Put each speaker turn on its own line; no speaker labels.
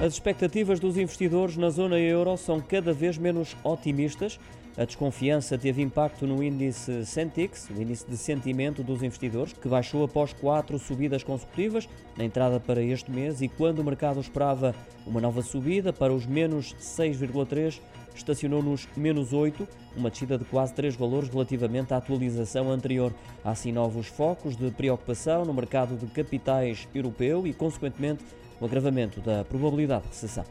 As expectativas dos investidores na zona euro são cada vez menos otimistas. A desconfiança teve impacto no índice Sentix, o índice de sentimento dos investidores, que baixou após quatro subidas consecutivas na entrada para este mês e quando o mercado esperava uma nova subida para os menos 6,3, estacionou nos menos 8, uma descida de quase 3 valores relativamente à atualização anterior. Há assim novos focos de preocupação no mercado de capitais europeu e, consequentemente, o agravamento da probabilidade de recessão.